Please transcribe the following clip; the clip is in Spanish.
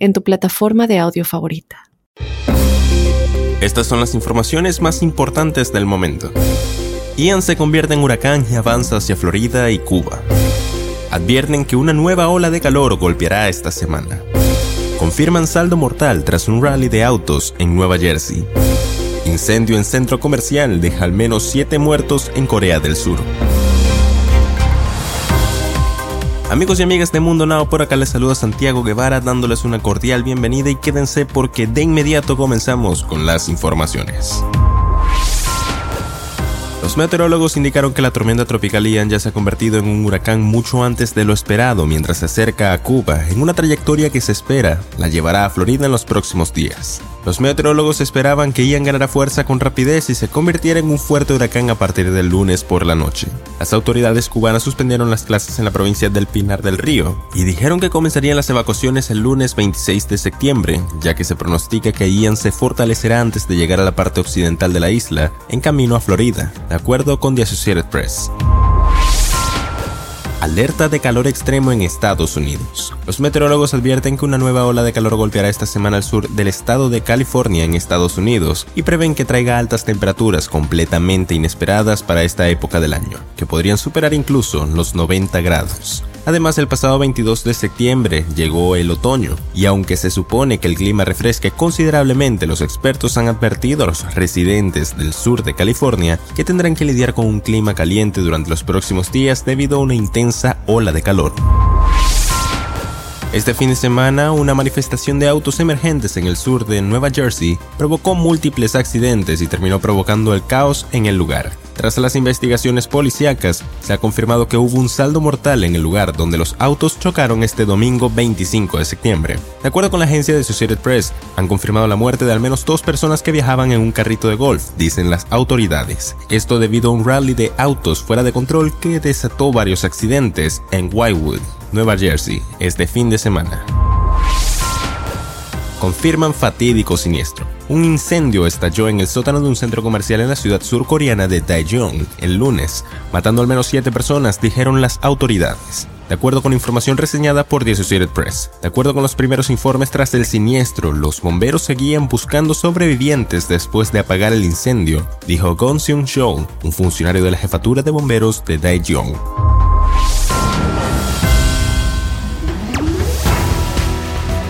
en tu plataforma de audio favorita. Estas son las informaciones más importantes del momento. Ian se convierte en huracán y avanza hacia Florida y Cuba. Advierten que una nueva ola de calor golpeará esta semana. Confirman saldo mortal tras un rally de autos en Nueva Jersey. Incendio en centro comercial deja al menos 7 muertos en Corea del Sur. Amigos y amigas de Mundo Now, por acá les saluda Santiago Guevara dándoles una cordial bienvenida y quédense porque de inmediato comenzamos con las informaciones. Los meteorólogos indicaron que la tormenta tropical Ian ya se ha convertido en un huracán mucho antes de lo esperado mientras se acerca a Cuba en una trayectoria que se espera la llevará a Florida en los próximos días. Los meteorólogos esperaban que Ian ganara fuerza con rapidez y se convirtiera en un fuerte huracán a partir del lunes por la noche. Las autoridades cubanas suspendieron las clases en la provincia del Pinar del Río y dijeron que comenzarían las evacuaciones el lunes 26 de septiembre, ya que se pronostica que Ian se fortalecerá antes de llegar a la parte occidental de la isla, en camino a Florida, de acuerdo con The Associated Press. Alerta de calor extremo en Estados Unidos. Los meteorólogos advierten que una nueva ola de calor golpeará esta semana al sur del estado de California en Estados Unidos y prevén que traiga altas temperaturas completamente inesperadas para esta época del año, que podrían superar incluso los 90 grados. Además, el pasado 22 de septiembre llegó el otoño, y aunque se supone que el clima refresque considerablemente, los expertos han advertido a los residentes del sur de California que tendrán que lidiar con un clima caliente durante los próximos días debido a una intensa ola de calor. Este fin de semana, una manifestación de autos emergentes en el sur de Nueva Jersey provocó múltiples accidentes y terminó provocando el caos en el lugar. Tras las investigaciones policíacas, se ha confirmado que hubo un saldo mortal en el lugar donde los autos chocaron este domingo 25 de septiembre. De acuerdo con la agencia de Associated Press, han confirmado la muerte de al menos dos personas que viajaban en un carrito de golf, dicen las autoridades. Esto debido a un rally de autos fuera de control que desató varios accidentes en Whitewood. Nueva Jersey, este fin de semana. Confirman fatídico siniestro. Un incendio estalló en el sótano de un centro comercial en la ciudad surcoreana de Daejeon el lunes, matando al menos siete personas, dijeron las autoridades. De acuerdo con información reseñada por The Associated Press, de acuerdo con los primeros informes tras el siniestro, los bomberos seguían buscando sobrevivientes después de apagar el incendio, dijo Gon Seung Chol, un funcionario de la jefatura de bomberos de Daejeon.